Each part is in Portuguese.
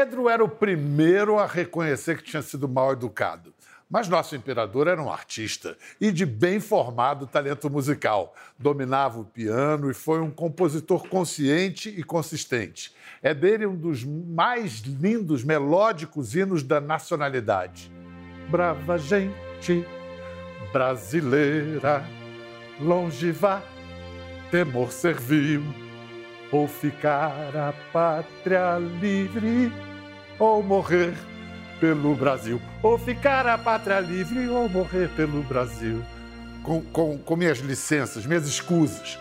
Pedro era o primeiro a reconhecer que tinha sido mal educado. Mas nosso imperador era um artista e de bem formado talento musical. Dominava o piano e foi um compositor consciente e consistente. É dele um dos mais lindos, melódicos hinos da nacionalidade. Brava gente brasileira, longe vá, temor serviu, ou ficar a pátria livre, ou morrer pelo Brasil. Ou ficar a pátria livre ou morrer pelo Brasil. Com, com, com minhas licenças, minhas escusas.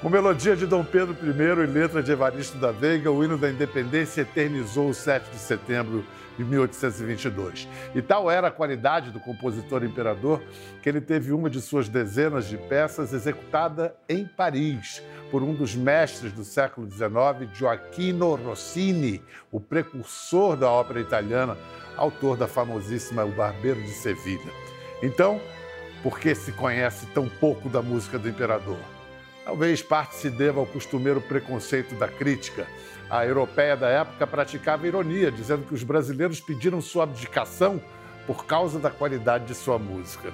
Com melodia de Dom Pedro I e letra de Evaristo da Veiga, o hino da independência eternizou o 7 de setembro de 1822. E tal era a qualidade do compositor imperador que ele teve uma de suas dezenas de peças executada em Paris por um dos mestres do século XIX, Gioacchino Rossini, o precursor da ópera italiana, autor da famosíssima O Barbeiro de Sevilha. Então, por que se conhece tão pouco da música do imperador? Talvez parte se deva ao costumeiro preconceito da crítica. A europeia da época praticava ironia, dizendo que os brasileiros pediram sua abdicação por causa da qualidade de sua música.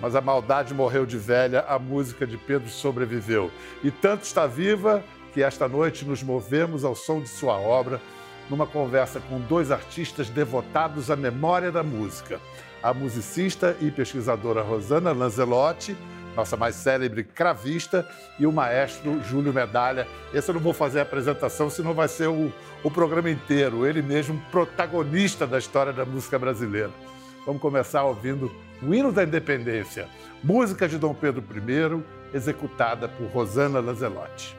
Mas a maldade morreu de velha, a música de Pedro sobreviveu. E tanto está viva que esta noite nos movemos ao som de sua obra numa conversa com dois artistas devotados à memória da música. A musicista e pesquisadora Rosana Lanzelotti, nossa mais célebre cravista, e o maestro Júlio Medalha. Esse eu não vou fazer a apresentação, senão vai ser o, o programa inteiro. Ele mesmo, protagonista da história da música brasileira. Vamos começar ouvindo o Hino da Independência, música de Dom Pedro I, executada por Rosana Lanzelotti.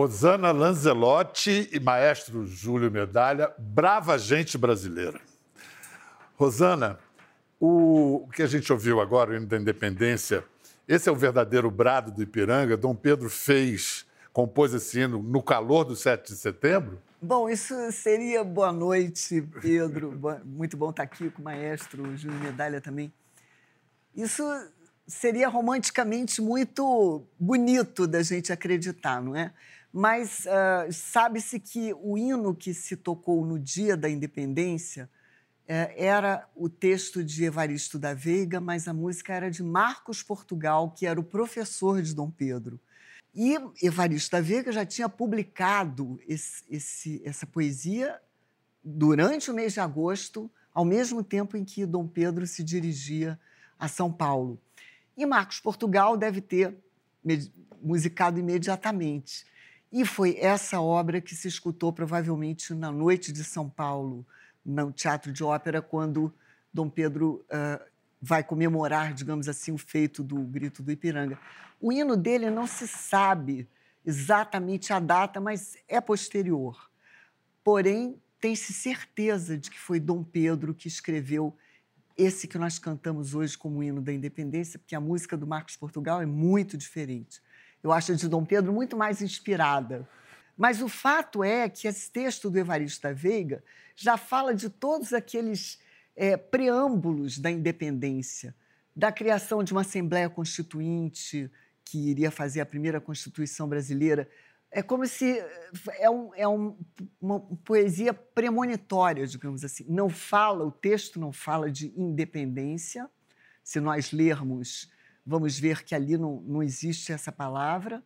Rosana Lanzelotti e maestro Júlio Medalha, brava gente brasileira. Rosana, o que a gente ouviu agora, o hino da independência, esse é o verdadeiro brado do Ipiranga. Dom Pedro fez, compôs esse hino no calor do 7 de setembro? Bom, isso seria boa noite, Pedro. Muito bom estar aqui com o maestro Júlio Medalha também. Isso seria romanticamente muito bonito da gente acreditar, não é? Mas uh, sabe-se que o hino que se tocou no dia da independência uh, era o texto de Evaristo da Veiga, mas a música era de Marcos Portugal, que era o professor de Dom Pedro. E Evaristo da Veiga já tinha publicado esse, esse, essa poesia durante o mês de agosto, ao mesmo tempo em que Dom Pedro se dirigia a São Paulo. E Marcos Portugal deve ter musicado imediatamente. E foi essa obra que se escutou provavelmente na noite de São Paulo, no Teatro de Ópera, quando Dom Pedro uh, vai comemorar, digamos assim, o feito do Grito do Ipiranga. O hino dele não se sabe exatamente a data, mas é posterior. Porém, tem-se certeza de que foi Dom Pedro que escreveu esse que nós cantamos hoje como hino da independência, porque a música do Marcos Portugal é muito diferente. Eu acho a de Dom Pedro muito mais inspirada. Mas o fato é que esse texto do Evaristo da Veiga já fala de todos aqueles é, preâmbulos da independência, da criação de uma Assembleia Constituinte, que iria fazer a primeira Constituição brasileira. É como se é, um, é um, uma poesia premonitória, digamos assim. Não fala, o texto não fala de independência. Se nós lermos, vamos ver que ali não, não existe essa palavra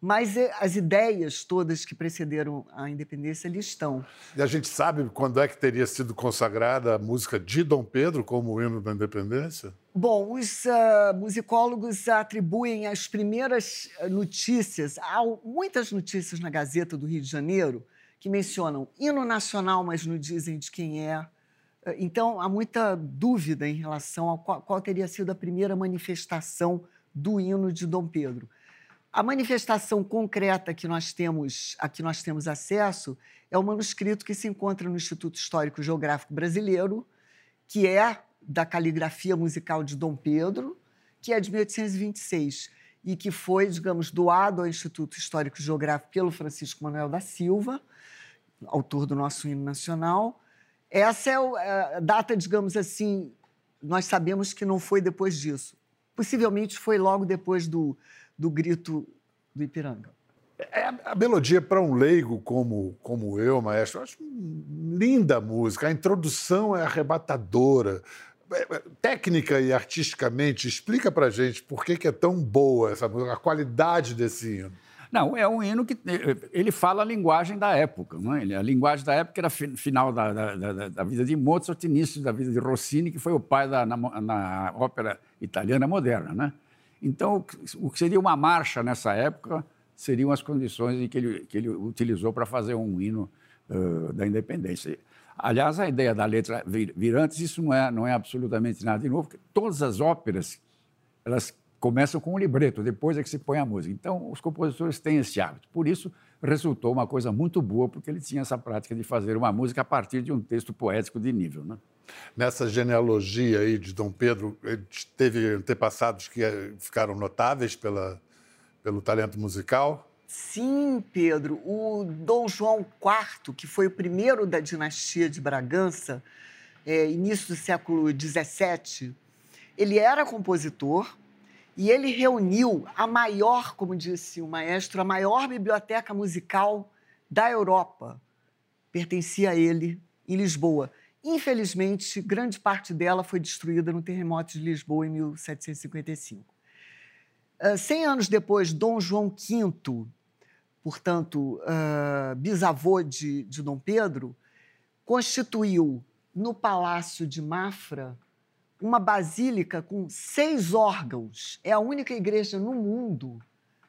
mas eh, as ideias todas que precederam a independência ali estão. E a gente sabe quando é que teria sido consagrada a música de Dom Pedro como hino da independência? Bom, os uh, musicólogos atribuem as primeiras ah, notícias, há muitas notícias na Gazeta do Rio de Janeiro que mencionam hino nacional, mas não dizem de quem é. Então, há muita dúvida em relação a qual, qual teria sido a primeira manifestação do hino de Dom Pedro. A manifestação concreta que nós temos, a que nós temos acesso, é o manuscrito que se encontra no Instituto Histórico Geográfico Brasileiro, que é da caligrafia musical de Dom Pedro, que é de 1826 e que foi, digamos, doado ao Instituto Histórico Geográfico pelo Francisco Manuel da Silva, autor do nosso hino nacional. Essa é a data, digamos assim, nós sabemos que não foi depois disso. Possivelmente foi logo depois do, do grito do Ipiranga. É, a melodia para um leigo como, como eu, maestro, eu acho linda a música. A introdução é arrebatadora. É, é, técnica e artisticamente, explica para gente por que, que é tão boa essa a qualidade desse hino. Não, é um hino que ele fala a linguagem da época. Não é? A linguagem da época era final da, da, da, da vida de Mozart, início da vida de Rossini, que foi o pai da na, na ópera italiana moderna. Né? Então, o que seria uma marcha nessa época seriam as condições que ele, que ele utilizou para fazer um hino uh, da independência. Aliás, a ideia da letra virantes, isso não é, não é absolutamente nada de novo, porque todas as óperas elas começam com um libreto, depois é que se põe a música. Então, os compositores têm esse hábito. Por isso, resultou uma coisa muito boa, porque ele tinha essa prática de fazer uma música a partir de um texto poético de nível. Né? Nessa genealogia aí de Dom Pedro, teve antepassados que eh, ficaram notáveis pela, pelo talento musical? Sim, Pedro. O Dom João IV, que foi o primeiro da dinastia de Bragança, é, início do século XVII, ele era compositor e ele reuniu a maior, como disse o maestro, a maior biblioteca musical da Europa. Pertencia a ele, em Lisboa. Infelizmente, grande parte dela foi destruída no terremoto de Lisboa em 1755. Uh, cem anos depois, Dom João V, portanto, uh, bisavô de, de Dom Pedro, constituiu no Palácio de Mafra uma basílica com seis órgãos. É a única igreja no mundo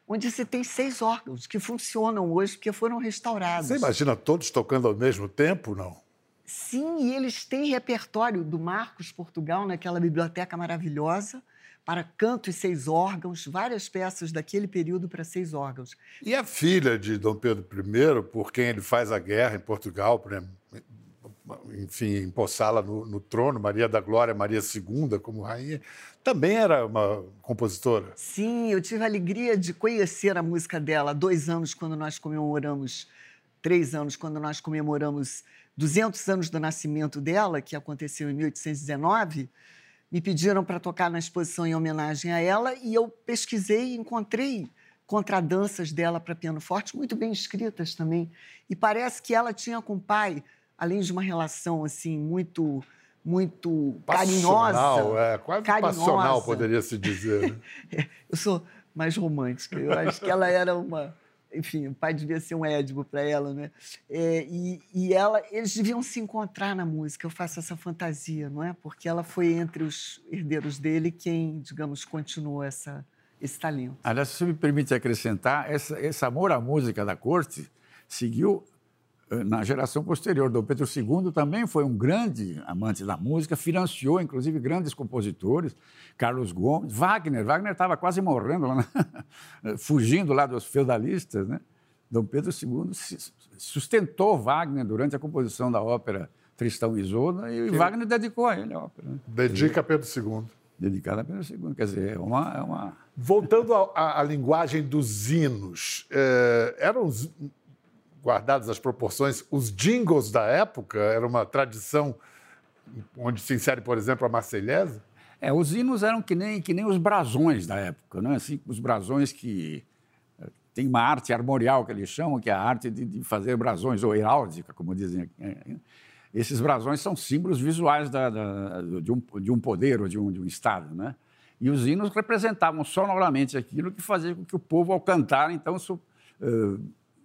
onde se tem seis órgãos que funcionam hoje porque foram restaurados. Você imagina todos tocando ao mesmo tempo, não? Sim, e eles têm repertório do Marcos Portugal, naquela biblioteca maravilhosa, para canto e seis órgãos, várias peças daquele período para seis órgãos. E a filha de Dom Pedro I, por quem ele faz a guerra em Portugal, enfim, empossá-la no, no, trono, Maria da Glória, Maria II como rainha, também era uma compositora. Sim, eu tive a alegria de conhecer a música dela há dois anos, quando nós comemoramos, três anos, quando nós comemoramos 200 anos do nascimento dela, que aconteceu em 1819, me pediram para tocar na exposição em homenagem a ela e eu pesquisei e encontrei contradanças dela para piano forte, muito bem escritas também. E parece que ela tinha com o pai, além de uma relação assim muito muito passional, carinhosa, é, quase carinhosa. passional poderia se dizer. Né? eu sou mais romântica. Eu acho que ela era uma enfim, o pai devia ser um Édipo para ela, né? É, e, e ela, eles deviam se encontrar na música. Eu faço essa fantasia, não é? Porque ela foi entre os herdeiros dele quem, digamos, continuou essa, esse talento. Aliás, se me permite acrescentar, essa, esse amor à música da corte seguiu na geração posterior. Dom Pedro II também foi um grande amante da música, financiou, inclusive, grandes compositores, Carlos Gomes, Wagner. Wagner estava quase morrendo, lá na... fugindo lá dos feudalistas. Né? Dom Pedro II sustentou Wagner durante a composição da ópera Tristão e Isolda e que... Wagner dedicou a ele a ópera. Né? Dedica a Pedro II. Dedicada a Pedro II. Quer dizer, é uma... É uma... Voltando à linguagem dos hinos, eh, eram guardadas as proporções, os jingles da época, era uma tradição onde se insere, por exemplo, a Marselhesa? É, os hinos eram que nem, que nem os brasões da época, né? assim, os brasões que eh, tem uma arte armorial que eles chamam, que é a arte de, de fazer brasões, ou heráldica, como dizem. Né? Esses brasões são símbolos visuais da, da, de, um, de um poder ou de um, de um Estado, né? E os hinos representavam sonoramente aquilo que fazia com que o povo, ao cantar, então, su, uh,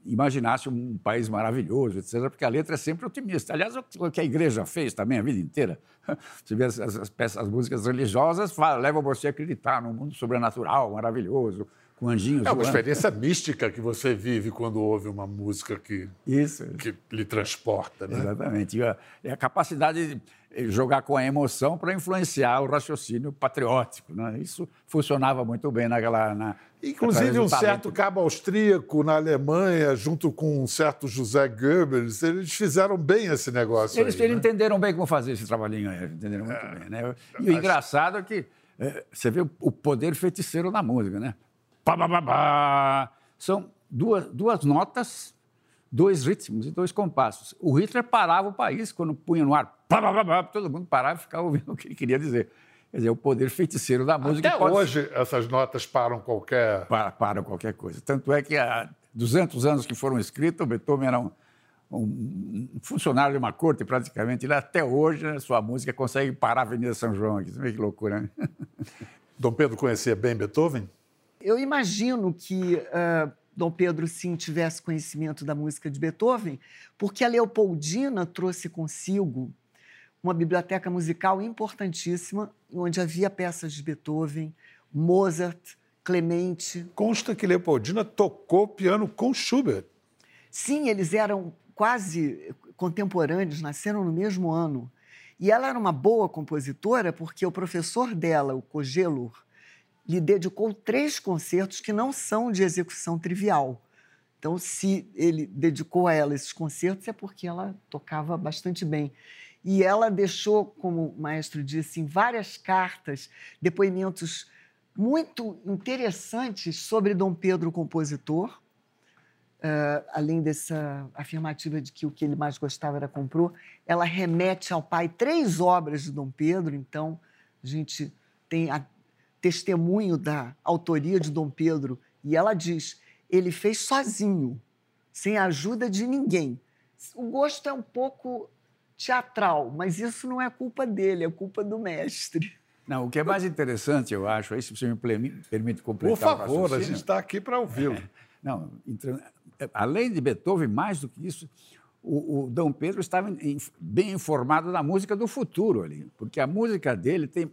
imaginasse um país maravilhoso, etc., porque a letra é sempre otimista. Aliás, o que a igreja fez também a vida inteira. Você vê as, as, peças, as músicas religiosas, levam você a acreditar num mundo sobrenatural, maravilhoso, com anjinhos. É uma voando. experiência mística que você vive quando ouve uma música que, Isso. que lhe transporta. Né? Exatamente. É a capacidade de jogar com a emoção para influenciar o raciocínio patriótico. Né? Isso funcionava muito bem naquela. Na, Inclusive, um certo cabo austríaco na Alemanha, junto com um certo José Goebbels, eles fizeram bem esse negócio. Eles, aí, eles né? entenderam bem como fazer esse trabalhinho aí, entenderam muito é, bem. Né? E o engraçado é que é, você vê o poder feiticeiro da música, né? Pá, pá, pá, pá. São duas, duas notas dois ritmos e dois compassos. O Hitler parava o país quando punha no ar, pá, pá, pá, todo mundo parava e ficava ouvindo o que ele queria dizer. Quer dizer, o poder feiticeiro da música. Até hoje, essas notas param qualquer. Para, param qualquer coisa. Tanto é que há 200 anos que foram escritos, o Beethoven era um, um, funcionário de uma corte praticamente. Ele, até hoje, né, sua música consegue parar a Avenida São João. Aqui. Você vê que loucura, né? Dom Pedro conhecia bem Beethoven? Eu imagino que. Uh Dom Pedro sim tivesse conhecimento da música de Beethoven, porque a Leopoldina trouxe consigo uma biblioteca musical importantíssima, onde havia peças de Beethoven, Mozart, Clemente. Consta que Leopoldina tocou piano com Schubert. Sim, eles eram quase contemporâneos, nasceram no mesmo ano. E ela era uma boa compositora porque o professor dela, o Kogelur, lhe dedicou três concertos que não são de execução trivial. Então, se ele dedicou a ela esses concertos, é porque ela tocava bastante bem. E ela deixou, como o maestro disse, em várias cartas, depoimentos muito interessantes sobre Dom Pedro, o compositor, uh, além dessa afirmativa de que o que ele mais gostava era comprou. Ela remete ao pai três obras de Dom Pedro, então a gente tem a testemunho da autoria de Dom Pedro, e ela diz: ele fez sozinho, sem a ajuda de ninguém. O gosto é um pouco teatral, mas isso não é culpa dele, é culpa do mestre. Não, o que é mais interessante, eu acho, aí se você me permite completar Por favor, a gente está aqui para ouvi-lo. É, não, além de Beethoven, mais do que isso, o, o Dom Pedro estava bem informado da música do futuro ali, porque a música dele tem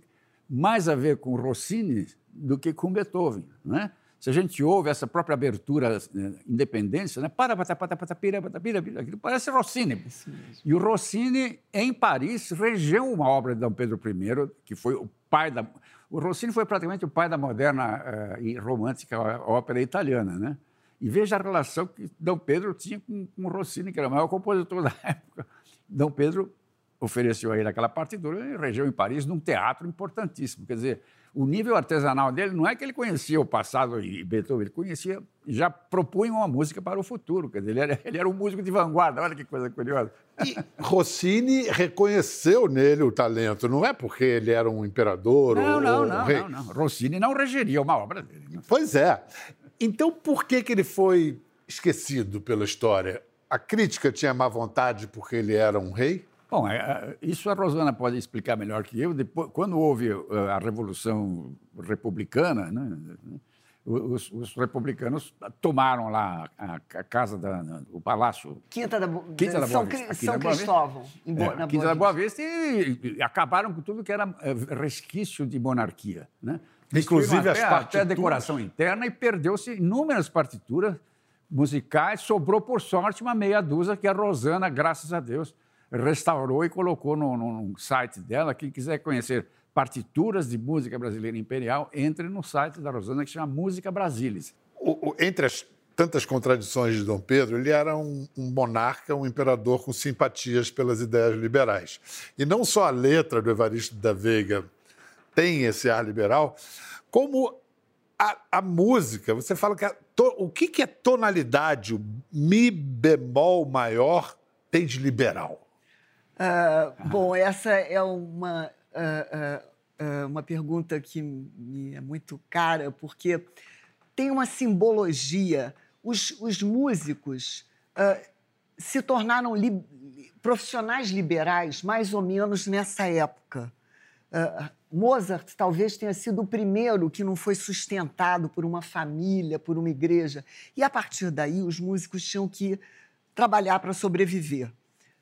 mais a ver com Rossini do que com Beethoven, né? Se a gente ouve essa própria abertura né, independência, né? Para, para, para, para, pira, para, pira, pira, aquilo parece Rossini. E o Rossini, em Paris, regeu uma obra de Dom Pedro I, que foi o pai da... O Rossini foi praticamente o pai da moderna uh, e romântica ópera italiana, né? E veja a relação que Dom Pedro tinha com, com Rossini, que era o maior compositor da época. Dom Pedro ofereceu a ele aquela partitura e regeu em Paris num teatro importantíssimo. Quer dizer, o nível artesanal dele não é que ele conhecia o passado e Beethoven, ele conhecia, já propunha uma música para o futuro. Quer dizer, ele era, ele era um músico de vanguarda, olha que coisa curiosa. E Rossini reconheceu nele o talento, não é porque ele era um imperador não, ou não, um não, rei. Não, não, Rossini não regeria uma obra dele. Não. Pois é. Então, por que, que ele foi esquecido pela história? A crítica tinha má vontade porque ele era um rei? Bom, é, é, isso a Rosana pode explicar melhor que eu. Depois, quando houve uh, a Revolução Republicana, né, os, os, republicanos tomaram lá a, a casa, da, o palácio... Quinta da, Quinta da São, Boa São Cristóvão, em Boa, é, na Quinta Boa da Boa Vista, e, e, acabaram com tudo que era resquício de monarquia. Né? Inclusive até, as partituras. Até a decoração interna, e perdeu-se inúmeras partituras musicais. Sobrou, por sorte, uma meia dúzia, que a Rosana, graças a Deus restaurou e colocou no, no, site dela. Quem quiser conhecer partituras de música brasileira imperial, entre no site da Rosana, que chama Música Brasilis. O, o, entre as tantas contradições de Dom Pedro, ele era um, um, monarca, um imperador com simpatias pelas ideias liberais. E não só a letra do Evaristo da Veiga tem esse ar liberal, como a, a música. Você fala que a, to, o que, que é tonalidade, o mi bemol maior, tem de liberal? Uh, bom, essa é uma uh, uh, uma pergunta que me é muito cara, porque tem uma simbologia. Os, os músicos se tornaram li profissionais liberais mais ou menos nessa época. Mozart talvez tenha sido o primeiro que não foi sustentado por uma família, por uma igreja. E a partir daí, os músicos tinham que trabalhar para sobreviver,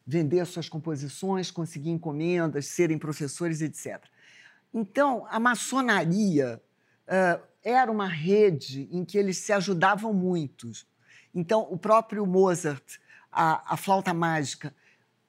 vender suas composições, conseguir encomendas, serem professores, etc. Então, a maçonaria uh, era uma rede em que eles se ajudavam muito. Então, o próprio Mozart, a, a flauta mágica,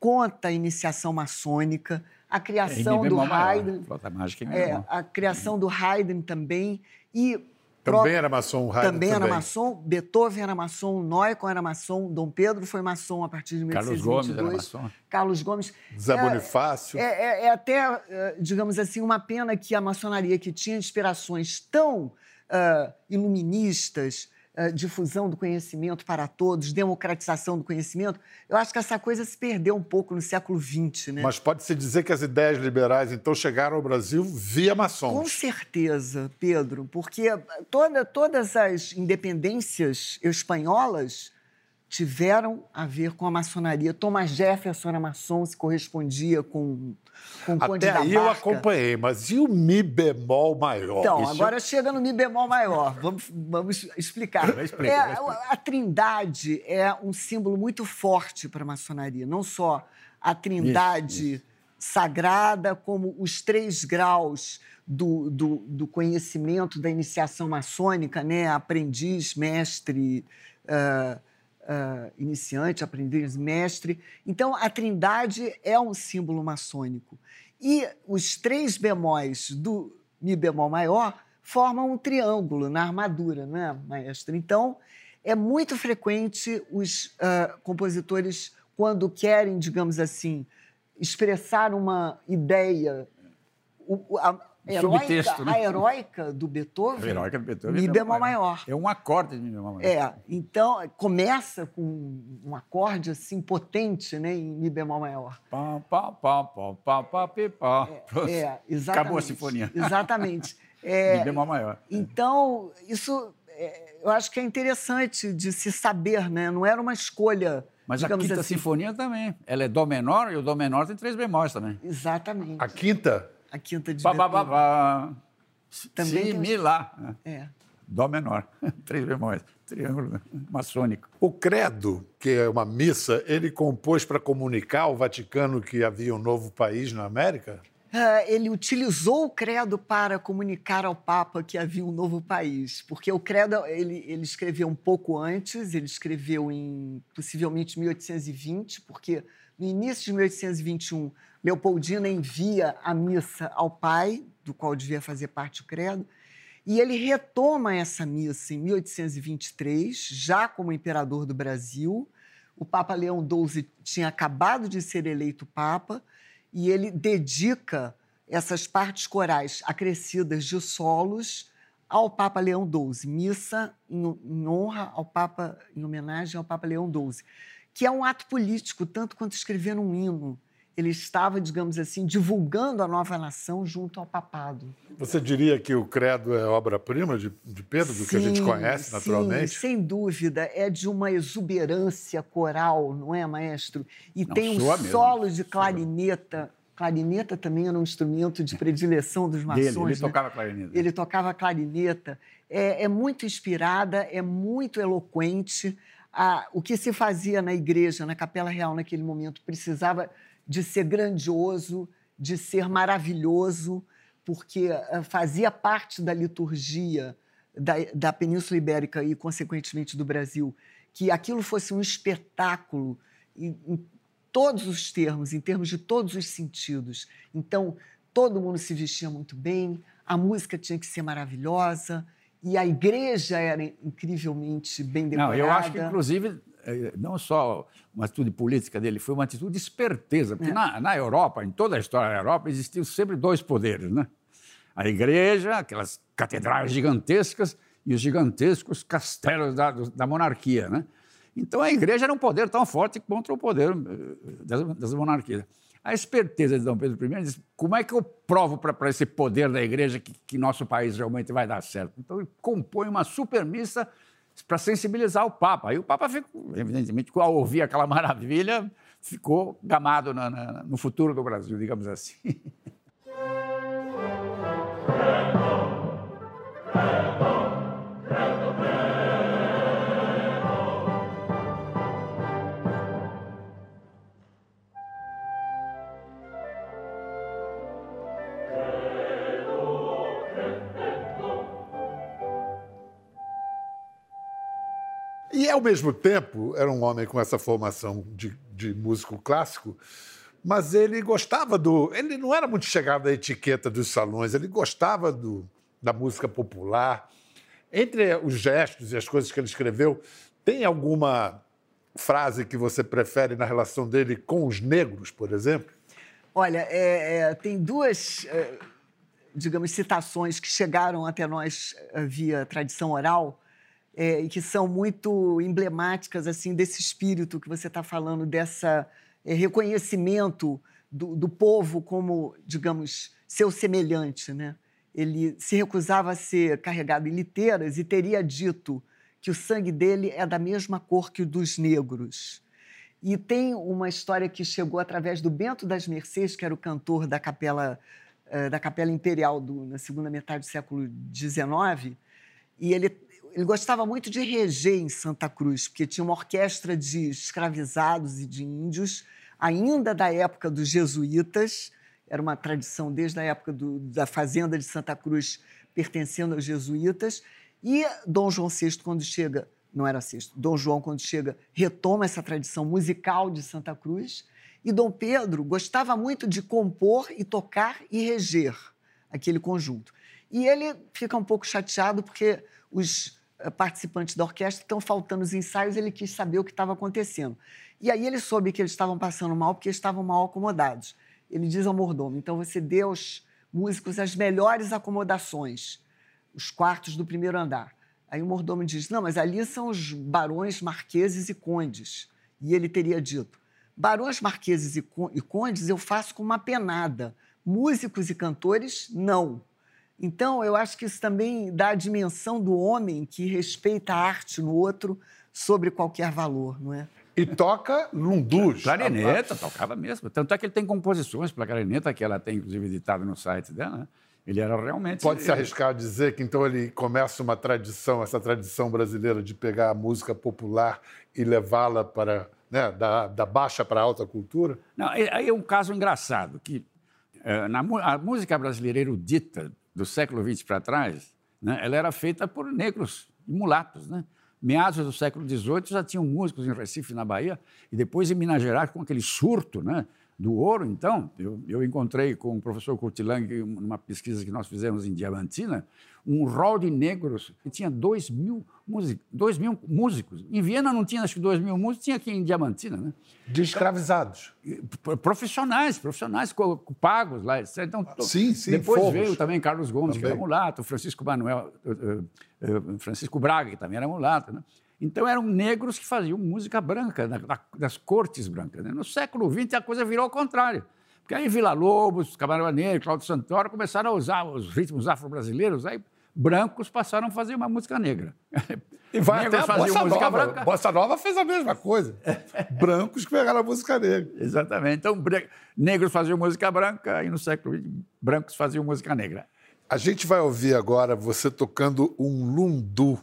conta a iniciação maçônica, a criação é, do Haydn. Flauta mágica é, é a criação do Haydn também. E também era maçom, Haydn também, também era maçom, Beethoven era maçom, Neumann era maçom, Dom Pedro foi maçom a partir de 1822. Carlos Gomes era maçom. Carlos Gomes. Zé é, Bonifácio. É, é, é, até, é, digamos assim, uma pena que a maçonaria, que tinha inspirações tão uh, iluministas, uh, difusão do conhecimento para todos, democratização do conhecimento, eu acho que essa coisa se perdeu um pouco no século XX. Né? Mas pode-se dizer que as ideias liberais, então, chegaram ao Brasil via maçons? Com certeza, Pedro, porque toda, todas as independências espanholas tiveram a ver com a maçonaria. Thomas Jefferson era maçom, se correspondia com, Até aí eu acompanhei, mas e o Mi bemol maior? Então, Isso... agora chega no Mi bemol maior. Vamos, vamos explicar. Explica, é, a trindade é um símbolo muito forte para a maçonaria. Não só a trindade isso, isso. sagrada, como os três graus do, do, do, conhecimento da iniciação maçônica, né? aprendiz, mestre... Uh, uh, iniciante, aprendiz, mestre. Então, a trindade é um símbolo maçônico. E os três bemóis do Mi bemol maior formam um triângulo na armadura, não é, maestro? Então, é muito frequente os uh, compositores, quando querem, digamos assim, expressar uma ideia, o, a, heróica, né? a heróica do Beethoven, a heróica do Beethoven Mi bemol maior. É um acorde de Mi bemol maior. É, então começa com um acorde assim potente, né, em Mi bemol maior. Pá, pá, pá, pá, pá, pá, pá. É, é, exatamente. Acabou a sinfonia. Exatamente. É, Mi bemol maior. Então, isso é, eu acho que é interessante de se saber, né? Não era uma escolha mas a quinta assim. sinfonia também. Ela é dó menor e o dó menor tem três bemóis também. Exatamente. A quinta a quinta de ba, ba, ba, ba. Também Si, lá. É. Dó menor, três bemóis, triângulo maçônico. O credo, que é uma missa, ele compôs para comunicar ao Vaticano que havia um novo país na América? Uh, ele utilizou o credo para comunicar ao Papa que havia um novo país, porque o credo ele, ele escreveu um pouco antes, ele escreveu em possivelmente 1820, porque no início de 1821 Leopoldina envia a missa ao pai, do qual devia fazer parte o credo, e ele retoma essa missa em 1823, já como imperador do Brasil. O Papa Leão XII tinha acabado de ser eleito Papa e ele dedica essas partes corais acrescidas de solos ao Papa Leão XII, missa em, honra ao Papa, em homenagem ao Papa Leão XII, que é um ato político tanto quanto escrever um hino ele estava, digamos assim, divulgando a nova nação junto ao papado. Você diria que o credo é obra-prima de, de, Pedro, do sim, que a gente conhece naturalmente? Sim, sem dúvida. É de uma exuberância coral, não é, maestro? E não, tem um solo de clarineta. Clarineta também era um instrumento de predileção dos maçons. Dele, ele né? tocava clarineta. Ele tocava clarineta. É, é muito inspirada, é muito eloquente. Ah, o que se fazia na igreja, na Capela Real naquele momento, precisava de ser grandioso, de ser maravilhoso, porque eh, fazia parte da liturgia da, da Península Ibérica e, consequentemente, do Brasil, que aquilo fosse um espetáculo em, em todos os termos, em termos de todos os sentidos. Então, todo mundo se vestia muito bem, a música tinha que ser maravilhosa e a igreja era incrivelmente bem decorada. Não, eu acho que, inclusive, é, não só uma atitude política dele, foi uma atitude de esperteza, porque é. na, na Europa, em toda a história da Europa, existiam sempre dois poderes, né? A igreja, aquelas catedrais gigantescas, e os gigantescos castelos da, da monarquia, né? Então a igreja era um poder tão forte contra o poder eh, das, das monarquias. A esperteza de Dom Pedro I diz: como é que eu provo para esse poder da igreja que, que, nosso país realmente vai dar certo? Então, ele compõe uma supermissa para sensibilizar o Papa. Aí o Papa, ficou, evidentemente, ao ouvir aquela maravilha, ficou gamado na, na, no futuro do Brasil, digamos assim. ao mesmo tempo, era um homem com essa formação de, de músico clássico, mas ele gostava do. Ele não era muito chegado à etiqueta dos salões, ele gostava do, da música popular. Entre os gestos e as coisas que ele escreveu, tem alguma frase que você prefere na relação dele com os negros, por exemplo? Olha, é, é, tem duas, é, digamos, citações que chegaram até nós é, via tradição oral é, que são muito emblemáticas assim desse espírito que você está falando, dessa é, reconhecimento do, do, povo como, digamos, seu semelhante, né? Ele se recusava a ser carregado em liteiras e teria dito que o sangue dele é da mesma cor que o dos negros. E tem uma história que chegou através do Bento das Mercês, que era o cantor da capela é, da capela imperial do, na segunda metade do século XIX, e ele ele gostava muito de reger em Santa Cruz, porque tinha uma orquestra de escravizados e de índios, ainda da época dos jesuítas, era uma tradição desde a época do, da fazenda de Santa Cruz, pertencendo aos jesuítas. E Dom João VI, quando chega, não era VI, Dom João, quando chega, retoma essa tradição musical de Santa Cruz. E Dom Pedro gostava muito de compor e tocar e reger aquele conjunto. E ele fica um pouco chateado porque os participantes da orquestra, estão faltando os ensaios, ele quis saber o que estava acontecendo. E aí ele soube que eles estavam passando mal porque estavam mal acomodados. Ele diz ao mordomo: então você dê aos músicos as melhores acomodações, os quartos do primeiro andar. Aí o mordomo diz: não, mas ali são os barões, marqueses e condes. E ele teria dito: barões, marqueses e condes eu faço com uma penada, músicos e cantores, não. Então, eu acho que isso também dá a dimensão do homem que respeita a arte no outro sobre qualquer valor, não é? E toca lundus. Clarineta, tocava mesmo. Tanto é que ele tem composições para clarineta, que ela tem, inclusive, editado no site dela. Né? Ele era realmente. Pode se arriscar a dizer que então ele começa uma tradição, essa tradição brasileira de pegar a música popular e levá-la para. Né, da, da baixa para a alta cultura? Não, aí é um caso engraçado, que é, na, a música brasileira erudita do século XX para trás, né, ela era feita por negros e mulatos. Né? Meados do século XVIII já tinham músicos em Recife, na Bahia, e depois em Minas Gerais, com aquele surto né, do ouro. Então, eu, eu encontrei com o professor Curtilang, numa pesquisa que nós fizemos em Diamantina, um rol de negros que tinha dois mil, dois mil músicos. Em Viena não tinha, acho que dois mil músicos, tinha aqui em Diamantina. Né? De escravizados. Profissionais, profissionais pagos lá. Então, sim, sim, depois fomos. veio também Carlos Gomes, também. que era mulato, Francisco Manuel, eh, eh, eh, Francisco Braga, que também era mulato. Né? Então, eram negros que faziam música branca, das cortes brancas. Né? No século XX, a coisa virou ao contrário. Porque aí Vila Lobos, Camarão Negro, Cláudio Santoro começaram a usar os ritmos afro-brasileiros, aí brancos passaram a fazer uma música negra. E vai Negros até a Bossa música Nova. Branca. Bossa Nova fez a mesma coisa. brancos que pegaram a música negra. Exatamente. Então, negros faziam música branca e no século XX, brancos faziam música negra. A gente vai ouvir agora você tocando um lundu.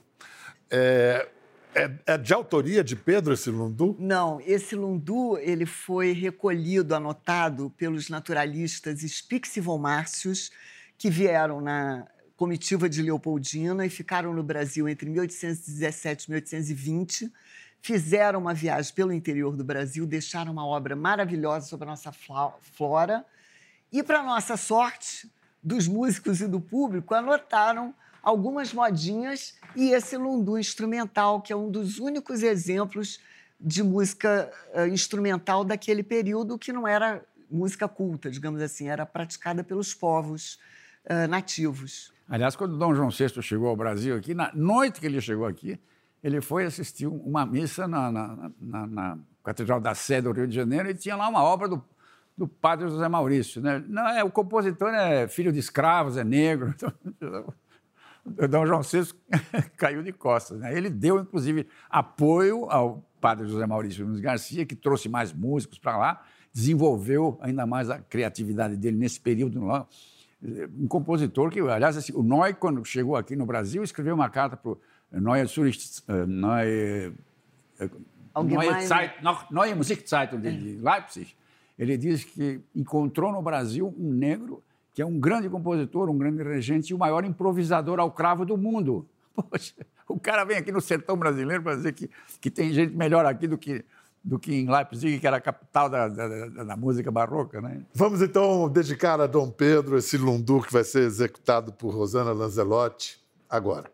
É, é, é, de autoria de Pedro esse lundu? Não, esse lundu ele foi recolhido, anotado pelos naturalistas Spix e von Márcios, que vieram na comitiva de Leopoldina e ficaram no Brasil entre 1817 e 1820. Fizeram uma viagem pelo interior do Brasil, deixaram uma obra maravilhosa sobre a nossa flora. E, para nossa sorte, dos músicos e do público, anotaram algumas modinhas e esse lundu instrumental, que é um dos únicos exemplos de música uh, instrumental daquele período que não era música culta, digamos assim, era praticada pelos povos uh, nativos. Aliás, quando Dom João VI chegou ao Brasil aqui, na noite que ele chegou aqui, ele foi assistir uma missa na, na, na, na Catedral da Sé do Rio de Janeiro e tinha lá uma obra do, do padre José Maurício. Né? Não, é, o compositor é filho de escravos, é negro. Então, Dom João VI caiu de costas. Né? Ele deu, inclusive, apoio ao padre José Maurício Nunes Garcia, que trouxe mais músicos para lá, desenvolveu ainda mais a criatividade dele nesse período. Um compositor que, aliás, assim, o Noy, quando chegou aqui no Brasil, escreveu uma carta para o Neue Zurich, uh, Neue, uh, Neue, Zeit, Neue Musikzeitung de Leipzig, ele diz que encontrou no Brasil um negro que é um grande compositor, um grande regente e o maior improvisador ao cravo do mundo. Poxa, o cara vem aqui no sertão brasileiro para dizer que, que tem gente melhor aqui do que, do que em Leipzig, que era a capital da, da, da, música barroca. Né? Vamos então dedicar a Dom Pedro esse lundu que vai ser executado por Rosana Lanzelotti agora.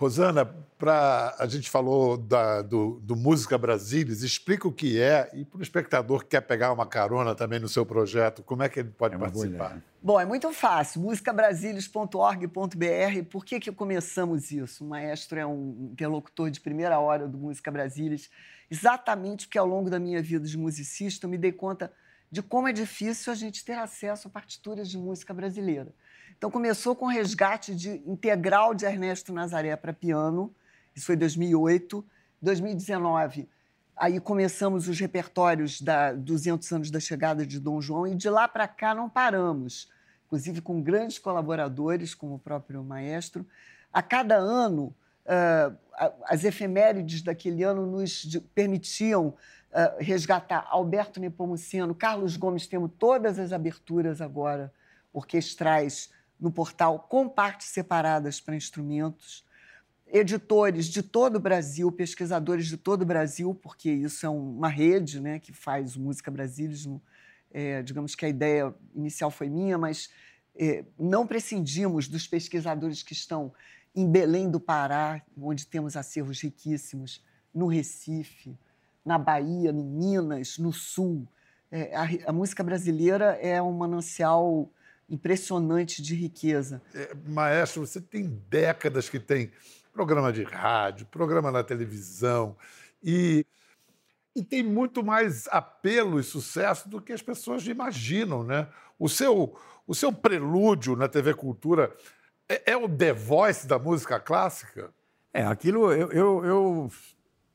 Rosana, pra, a gente falou da, do, do, Música Brasilis, explica o que é e para o espectador que quer pegar uma carona também no seu projeto, como é que ele pode é participar? Bom, é muito fácil, musicabrasilis.org.br. Por que, que começamos isso? O maestro é um interlocutor de primeira hora do Música Brasilis, exatamente porque ao longo da minha vida de musicista eu me dei conta de como é difícil a gente ter acesso a partituras de música brasileira. Então, começou com o resgate de, integral de Ernesto Nazaré para piano, isso foi em 2008. 2019, aí começamos os repertórios da 200 anos da chegada de Dom João e de lá para cá não paramos, inclusive com grandes colaboradores, como o próprio maestro. A cada ano, uh, as efemérides daquele ano nos permitiam uh, resgatar Alberto Nepomuceno, Carlos Gomes, temos todas as aberturas agora orquestrais no portal com partes separadas para instrumentos, editores de todo o Brasil, pesquisadores de todo o Brasil, porque isso é uma rede né, que faz música brasilismo. É, digamos que a ideia inicial foi minha, mas é, não prescindimos dos pesquisadores que estão em Belém do Pará, onde temos acervos riquíssimos, no Recife, na Bahia, em Minas, no Sul. É, a, a música brasileira é um manancial impressionante de riqueza. É, maestro, você tem décadas que tem programa de rádio, programa na televisão e, e tem muito mais apelo e sucesso do que as pessoas imaginam, né? O seu, o seu prelúdio na TV Cultura é, é o The Voice da música clássica? É, aquilo eu, eu, eu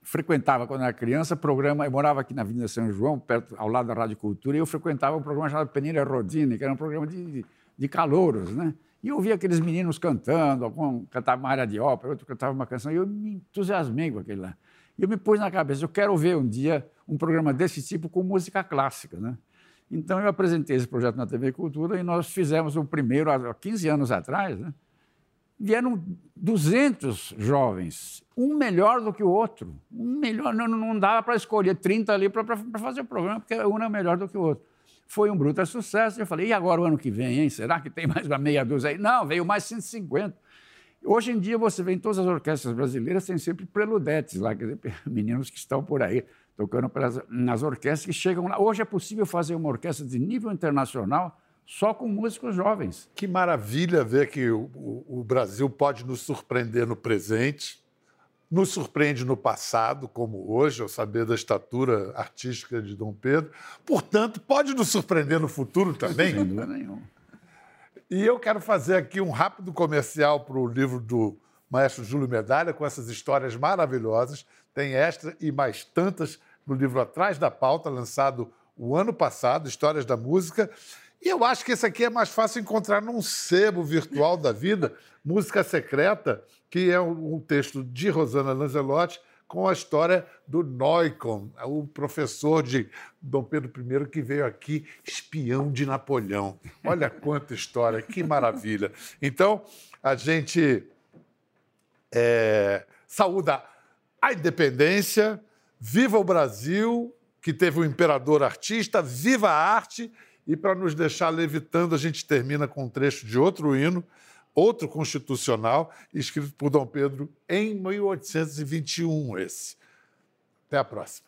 frequentava quando era criança programa, eu morava aqui na Avenida São João, perto, ao lado da Rádio Cultura, e eu frequentava um programa chamado Penina Rodini, que era um programa de, de calouros, né? E eu via aqueles meninos cantando, um cantava uma área de ópera, outro cantava uma canção, e eu me entusiasmei com aquele lá. E eu me pus na cabeça, eu quero ver um dia um programa desse tipo com música clássica, né? Então eu apresentei esse projeto na TV Cultura e nós fizemos o primeiro há 15 anos atrás, né? Vieram 200 jovens, um melhor do que o outro. Um melhor, não, não dava para escolher 30 ali para fazer o programa, porque um é melhor do que o outro. Foi um bruto sucesso. Eu falei, e agora o ano que vem, hein? Será que tem mais uma meia dúzia aí? Não, veio mais 150. Hoje em dia, você vê em todas as orquestras brasileiras, tem sempre preludetes lá, quer dizer, meninos que estão por aí tocando pelas, nas orquestras que chegam lá. Hoje é possível fazer uma orquestra de nível internacional só com músicos jovens. Que maravilha ver que o, o, o Brasil pode nos surpreender no presente, nos surpreende no passado, como hoje, ao saber da estatura artística de Dom Pedro. Portanto, pode nos surpreender no futuro também. Sem dúvida nenhuma. E eu quero fazer aqui um rápido comercial para o livro do maestro Júlio Medalha, com essas histórias maravilhosas. Tem esta e mais tantas no livro Atrás da Pauta, lançado o ano passado, Histórias da Música. E eu acho que esse aqui é mais fácil encontrar num sebo virtual da vida, Música Secreta, que é um texto de Rosana Lanzelotti, com a história do Neucon, o professor de Dom Pedro I que veio aqui espião de Napoleão. Olha quanta história, que maravilha. Então, a gente é, saúda a independência, viva o Brasil, que teve um imperador artista, viva a arte. E para nos deixar levitando, a gente termina com um trecho de outro hino, outro constitucional, escrito por Dom Pedro em 1821, esse. Até a próxima.